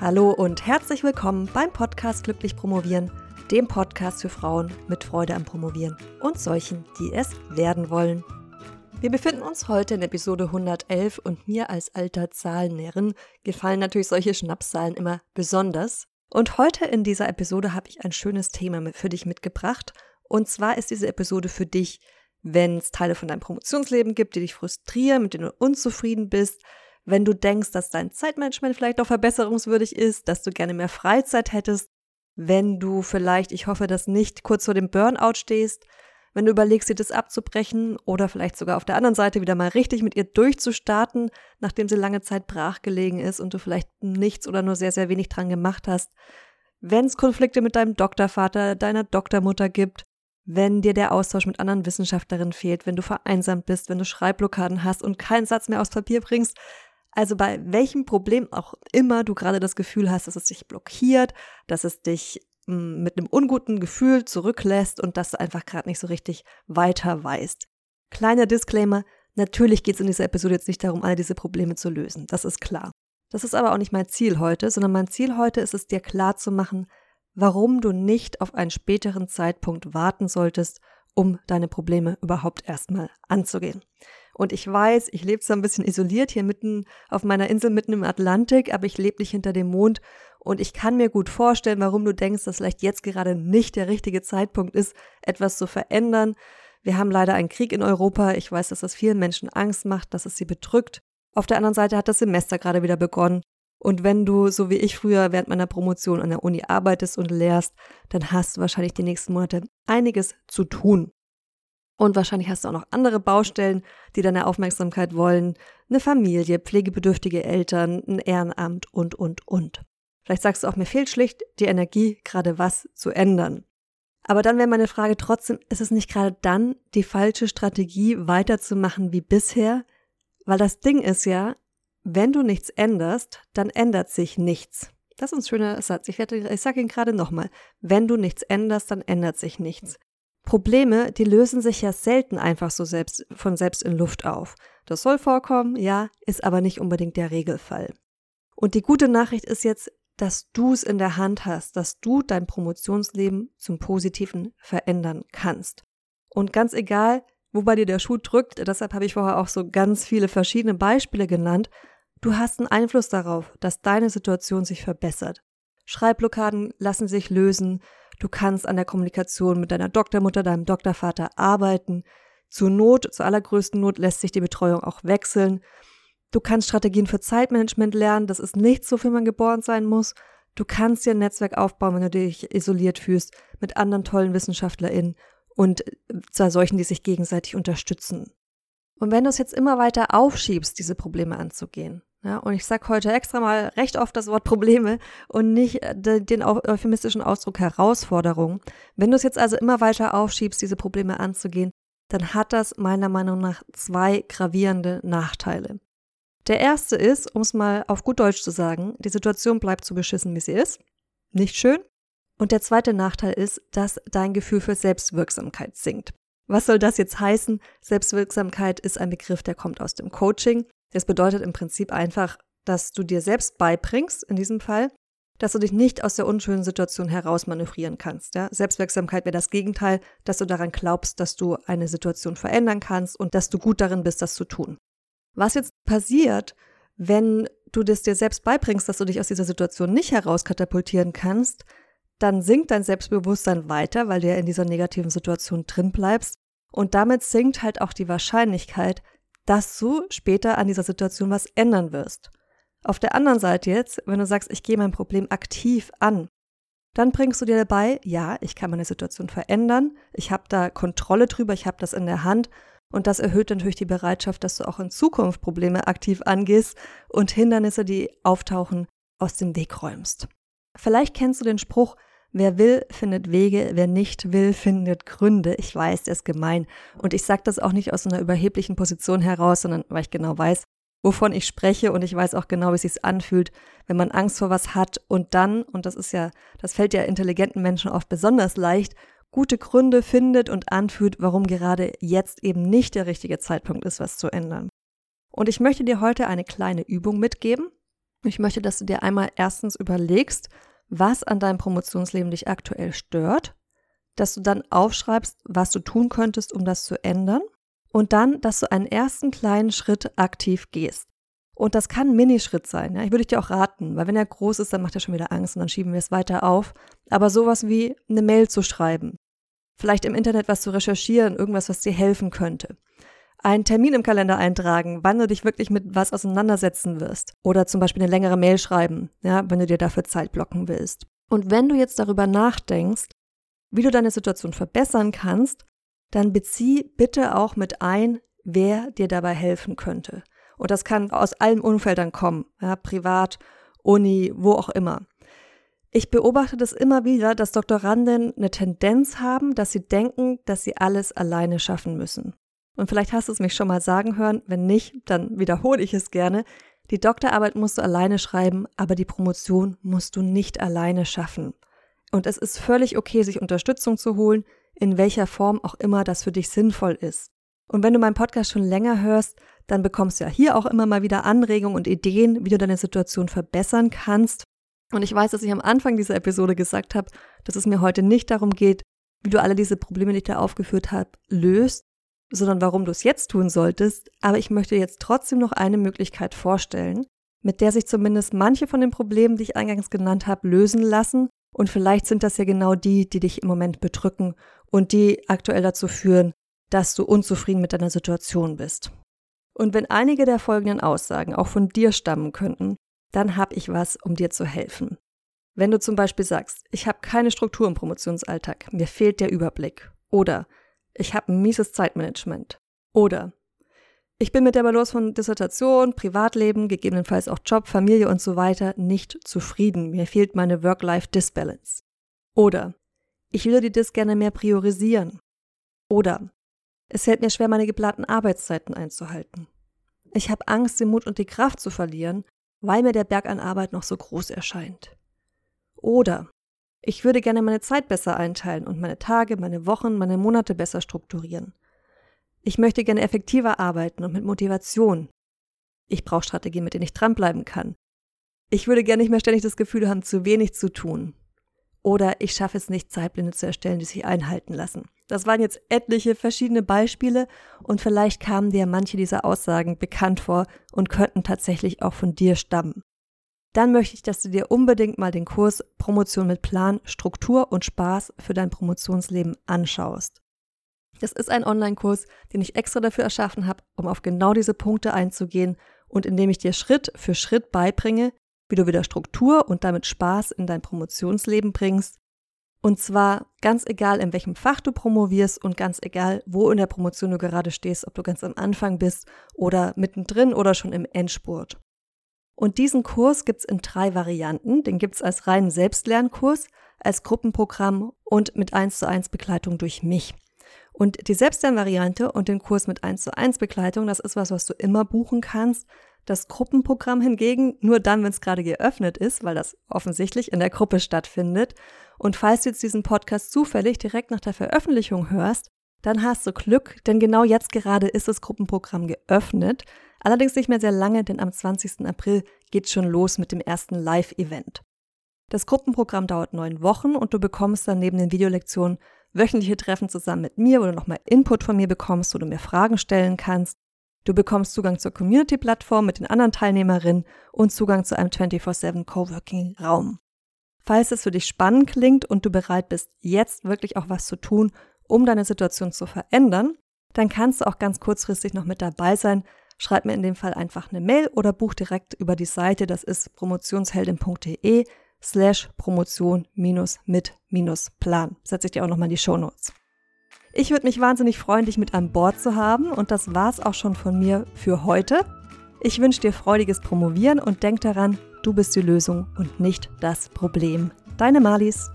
Hallo und herzlich willkommen beim Podcast Glücklich Promovieren, dem Podcast für Frauen mit Freude am Promovieren und solchen, die es werden wollen. Wir befinden uns heute in Episode 111 und mir als alter Zahlennäherin gefallen natürlich solche Schnapszahlen immer besonders. Und heute in dieser Episode habe ich ein schönes Thema für dich mitgebracht. Und zwar ist diese Episode für dich, wenn es Teile von deinem Promotionsleben gibt, die dich frustrieren, mit denen du unzufrieden bist, wenn du denkst, dass dein Zeitmanagement vielleicht noch verbesserungswürdig ist, dass du gerne mehr Freizeit hättest, wenn du vielleicht, ich hoffe, dass nicht kurz vor dem Burnout stehst, wenn du überlegst, sie das abzubrechen oder vielleicht sogar auf der anderen Seite wieder mal richtig mit ihr durchzustarten, nachdem sie lange Zeit brachgelegen ist und du vielleicht nichts oder nur sehr, sehr wenig dran gemacht hast. Wenn es Konflikte mit deinem Doktorvater, deiner Doktormutter gibt, wenn dir der Austausch mit anderen Wissenschaftlerinnen fehlt, wenn du vereinsamt bist, wenn du Schreibblockaden hast und keinen Satz mehr aufs Papier bringst, also bei welchem Problem auch immer du gerade das Gefühl hast, dass es dich blockiert, dass es dich hm, mit einem unguten Gefühl zurücklässt und dass du einfach gerade nicht so richtig weiter weißt. Kleiner Disclaimer, natürlich geht es in dieser Episode jetzt nicht darum, alle diese Probleme zu lösen, das ist klar. Das ist aber auch nicht mein Ziel heute, sondern mein Ziel heute ist es dir klar zu machen, warum du nicht auf einen späteren Zeitpunkt warten solltest, um deine Probleme überhaupt erstmal anzugehen. Und ich weiß, ich lebe zwar ein bisschen isoliert hier mitten auf meiner Insel mitten im Atlantik, aber ich lebe nicht hinter dem Mond und ich kann mir gut vorstellen, warum du denkst, dass vielleicht jetzt gerade nicht der richtige Zeitpunkt ist, etwas zu verändern. Wir haben leider einen Krieg in Europa. Ich weiß, dass das vielen Menschen Angst macht, dass es sie bedrückt. Auf der anderen Seite hat das Semester gerade wieder begonnen. Und wenn du, so wie ich früher, während meiner Promotion an der Uni arbeitest und lehrst, dann hast du wahrscheinlich die nächsten Monate einiges zu tun. Und wahrscheinlich hast du auch noch andere Baustellen, die deine Aufmerksamkeit wollen. Eine Familie, pflegebedürftige Eltern, ein Ehrenamt und, und, und. Vielleicht sagst du auch, mir fehlt schlicht die Energie, gerade was zu ändern. Aber dann wäre meine Frage trotzdem, ist es nicht gerade dann die falsche Strategie, weiterzumachen wie bisher? Weil das Ding ist ja, wenn du nichts änderst, dann ändert sich nichts. Das ist ein schöner Satz. Ich, ich sage ihn gerade nochmal. Wenn du nichts änderst, dann ändert sich nichts. Probleme, die lösen sich ja selten einfach so selbst, von selbst in Luft auf. Das soll vorkommen, ja, ist aber nicht unbedingt der Regelfall. Und die gute Nachricht ist jetzt, dass du es in der Hand hast, dass du dein Promotionsleben zum Positiven verändern kannst. Und ganz egal, wo bei dir der Schuh drückt, deshalb habe ich vorher auch so ganz viele verschiedene Beispiele genannt, du hast einen Einfluss darauf, dass deine Situation sich verbessert. Schreibblockaden lassen sich lösen, Du kannst an der Kommunikation mit deiner Doktormutter, deinem Doktorvater arbeiten. Zur Not, zur allergrößten Not lässt sich die Betreuung auch wechseln. Du kannst Strategien für Zeitmanagement lernen. Das ist nicht so, wie man geboren sein muss. Du kannst dir ein Netzwerk aufbauen, wenn du dich isoliert fühlst, mit anderen tollen WissenschaftlerInnen und zwar solchen, die sich gegenseitig unterstützen. Und wenn du es jetzt immer weiter aufschiebst, diese Probleme anzugehen, ja, und ich sage heute extra mal recht oft das Wort Probleme und nicht äh, den euphemistischen Ausdruck Herausforderung. Wenn du es jetzt also immer weiter aufschiebst, diese Probleme anzugehen, dann hat das meiner Meinung nach zwei gravierende Nachteile. Der erste ist, um es mal auf gut Deutsch zu sagen, die Situation bleibt so beschissen, wie sie ist. Nicht schön. Und der zweite Nachteil ist, dass dein Gefühl für Selbstwirksamkeit sinkt. Was soll das jetzt heißen? Selbstwirksamkeit ist ein Begriff, der kommt aus dem Coaching. Das bedeutet im Prinzip einfach, dass du dir selbst beibringst, in diesem Fall, dass du dich nicht aus der unschönen Situation heraus manövrieren kannst. Ja? Selbstwirksamkeit wäre das Gegenteil, dass du daran glaubst, dass du eine Situation verändern kannst und dass du gut darin bist, das zu tun. Was jetzt passiert, wenn du das dir selbst beibringst, dass du dich aus dieser Situation nicht herauskatapultieren kannst, dann sinkt dein Selbstbewusstsein weiter, weil du ja in dieser negativen Situation drin bleibst. Und damit sinkt halt auch die Wahrscheinlichkeit, dass du später an dieser Situation was ändern wirst. Auf der anderen Seite jetzt, wenn du sagst, ich gehe mein Problem aktiv an, dann bringst du dir dabei, ja, ich kann meine Situation verändern, ich habe da Kontrolle drüber, ich habe das in der Hand und das erhöht natürlich die Bereitschaft, dass du auch in Zukunft Probleme aktiv angehst und Hindernisse, die auftauchen, aus dem Weg räumst. Vielleicht kennst du den Spruch, Wer will, findet Wege, wer nicht will, findet Gründe. Ich weiß, der ist gemein. Und ich sage das auch nicht aus einer überheblichen Position heraus, sondern weil ich genau weiß, wovon ich spreche und ich weiß auch genau, wie es sich anfühlt, wenn man Angst vor was hat und dann, und das ist ja, das fällt ja intelligenten Menschen oft besonders leicht, gute Gründe findet und anfühlt, warum gerade jetzt eben nicht der richtige Zeitpunkt ist, was zu ändern. Und ich möchte dir heute eine kleine Übung mitgeben, Ich möchte, dass du dir einmal erstens überlegst, was an deinem Promotionsleben dich aktuell stört, dass du dann aufschreibst, was du tun könntest, um das zu ändern und dann, dass du einen ersten kleinen Schritt aktiv gehst. Und das kann ein Minischritt sein. Ja? Ich würde dir auch raten, weil wenn er groß ist, dann macht er schon wieder Angst und dann schieben wir es weiter auf. Aber sowas wie eine Mail zu schreiben, vielleicht im Internet was zu recherchieren, irgendwas, was dir helfen könnte. Einen Termin im Kalender eintragen, wann du dich wirklich mit was auseinandersetzen wirst. Oder zum Beispiel eine längere Mail schreiben, ja, wenn du dir dafür Zeit blocken willst. Und wenn du jetzt darüber nachdenkst, wie du deine Situation verbessern kannst, dann bezieh bitte auch mit ein, wer dir dabei helfen könnte. Und das kann aus allen Umfeldern kommen, ja, privat, Uni, wo auch immer. Ich beobachte das immer wieder, dass Doktoranden eine Tendenz haben, dass sie denken, dass sie alles alleine schaffen müssen. Und vielleicht hast du es mich schon mal sagen hören, wenn nicht, dann wiederhole ich es gerne. Die Doktorarbeit musst du alleine schreiben, aber die Promotion musst du nicht alleine schaffen. Und es ist völlig okay, sich Unterstützung zu holen, in welcher Form auch immer das für dich sinnvoll ist. Und wenn du meinen Podcast schon länger hörst, dann bekommst du ja hier auch immer mal wieder Anregungen und Ideen, wie du deine Situation verbessern kannst. Und ich weiß, dass ich am Anfang dieser Episode gesagt habe, dass es mir heute nicht darum geht, wie du alle diese Probleme, die ich da aufgeführt habe, löst, sondern warum du es jetzt tun solltest. Aber ich möchte jetzt trotzdem noch eine Möglichkeit vorstellen, mit der sich zumindest manche von den Problemen, die ich eingangs genannt habe, lösen lassen. Und vielleicht sind das ja genau die, die dich im Moment bedrücken und die aktuell dazu führen, dass du unzufrieden mit deiner Situation bist. Und wenn einige der folgenden Aussagen auch von dir stammen könnten, dann habe ich was, um dir zu helfen. Wenn du zum Beispiel sagst, ich habe keine Struktur im Promotionsalltag, mir fehlt der Überblick. Oder ich habe ein mieses Zeitmanagement. Oder ich bin mit der Balance von Dissertation, Privatleben, gegebenenfalls auch Job, Familie und so weiter nicht zufrieden. Mir fehlt meine Work-Life-Disbalance. Oder ich würde die Dis gerne mehr priorisieren. Oder es fällt mir schwer, meine geplanten Arbeitszeiten einzuhalten. Ich habe Angst, den Mut und die Kraft zu verlieren, weil mir der Berg an Arbeit noch so groß erscheint. Oder ich würde gerne meine Zeit besser einteilen und meine Tage, meine Wochen, meine Monate besser strukturieren. Ich möchte gerne effektiver arbeiten und mit Motivation. Ich brauche Strategien, mit denen ich dranbleiben kann. Ich würde gerne nicht mehr ständig das Gefühl haben, zu wenig zu tun. Oder ich schaffe es nicht, Zeitblinde zu erstellen, die sich einhalten lassen. Das waren jetzt etliche verschiedene Beispiele und vielleicht kamen dir manche dieser Aussagen bekannt vor und könnten tatsächlich auch von dir stammen. Dann möchte ich, dass du dir unbedingt mal den Kurs Promotion mit Plan, Struktur und Spaß für dein Promotionsleben anschaust. Das ist ein Online-Kurs, den ich extra dafür erschaffen habe, um auf genau diese Punkte einzugehen und in dem ich dir Schritt für Schritt beibringe, wie du wieder Struktur und damit Spaß in dein Promotionsleben bringst und zwar ganz egal, in welchem Fach du promovierst und ganz egal, wo in der Promotion du gerade stehst, ob du ganz am Anfang bist oder mittendrin oder schon im Endspurt. Und diesen Kurs gibt's in drei Varianten. Den gibt's als reinen Selbstlernkurs, als Gruppenprogramm und mit 1 zu 1 Begleitung durch mich. Und die Selbstlernvariante und den Kurs mit 1 zu 1 Begleitung, das ist was, was du immer buchen kannst. Das Gruppenprogramm hingegen nur dann, wenn es gerade geöffnet ist, weil das offensichtlich in der Gruppe stattfindet. Und falls du jetzt diesen Podcast zufällig direkt nach der Veröffentlichung hörst, dann hast du Glück, denn genau jetzt gerade ist das Gruppenprogramm geöffnet. Allerdings nicht mehr sehr lange, denn am 20. April geht's schon los mit dem ersten Live-Event. Das Gruppenprogramm dauert neun Wochen und du bekommst dann neben den Videolektionen wöchentliche Treffen zusammen mit mir, wo du nochmal Input von mir bekommst, wo du mir Fragen stellen kannst. Du bekommst Zugang zur Community-Plattform mit den anderen Teilnehmerinnen und Zugang zu einem 24-7 Coworking-Raum. Falls es für dich spannend klingt und du bereit bist, jetzt wirklich auch was zu tun, um deine Situation zu verändern, dann kannst du auch ganz kurzfristig noch mit dabei sein. Schreib mir in dem Fall einfach eine Mail oder buch direkt über die Seite, das ist promotionsheldin.de slash promotion mit plan. Setze ich dir auch nochmal in die Show Notes. Ich würde mich wahnsinnig freuen, dich mit an Bord zu haben und das war's auch schon von mir für heute. Ich wünsche dir freudiges Promovieren und denk daran, Du bist die Lösung und nicht das Problem. Deine Malis.